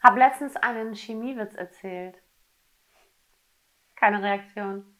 Hab letztens einen Chemiewitz erzählt. Keine Reaktion.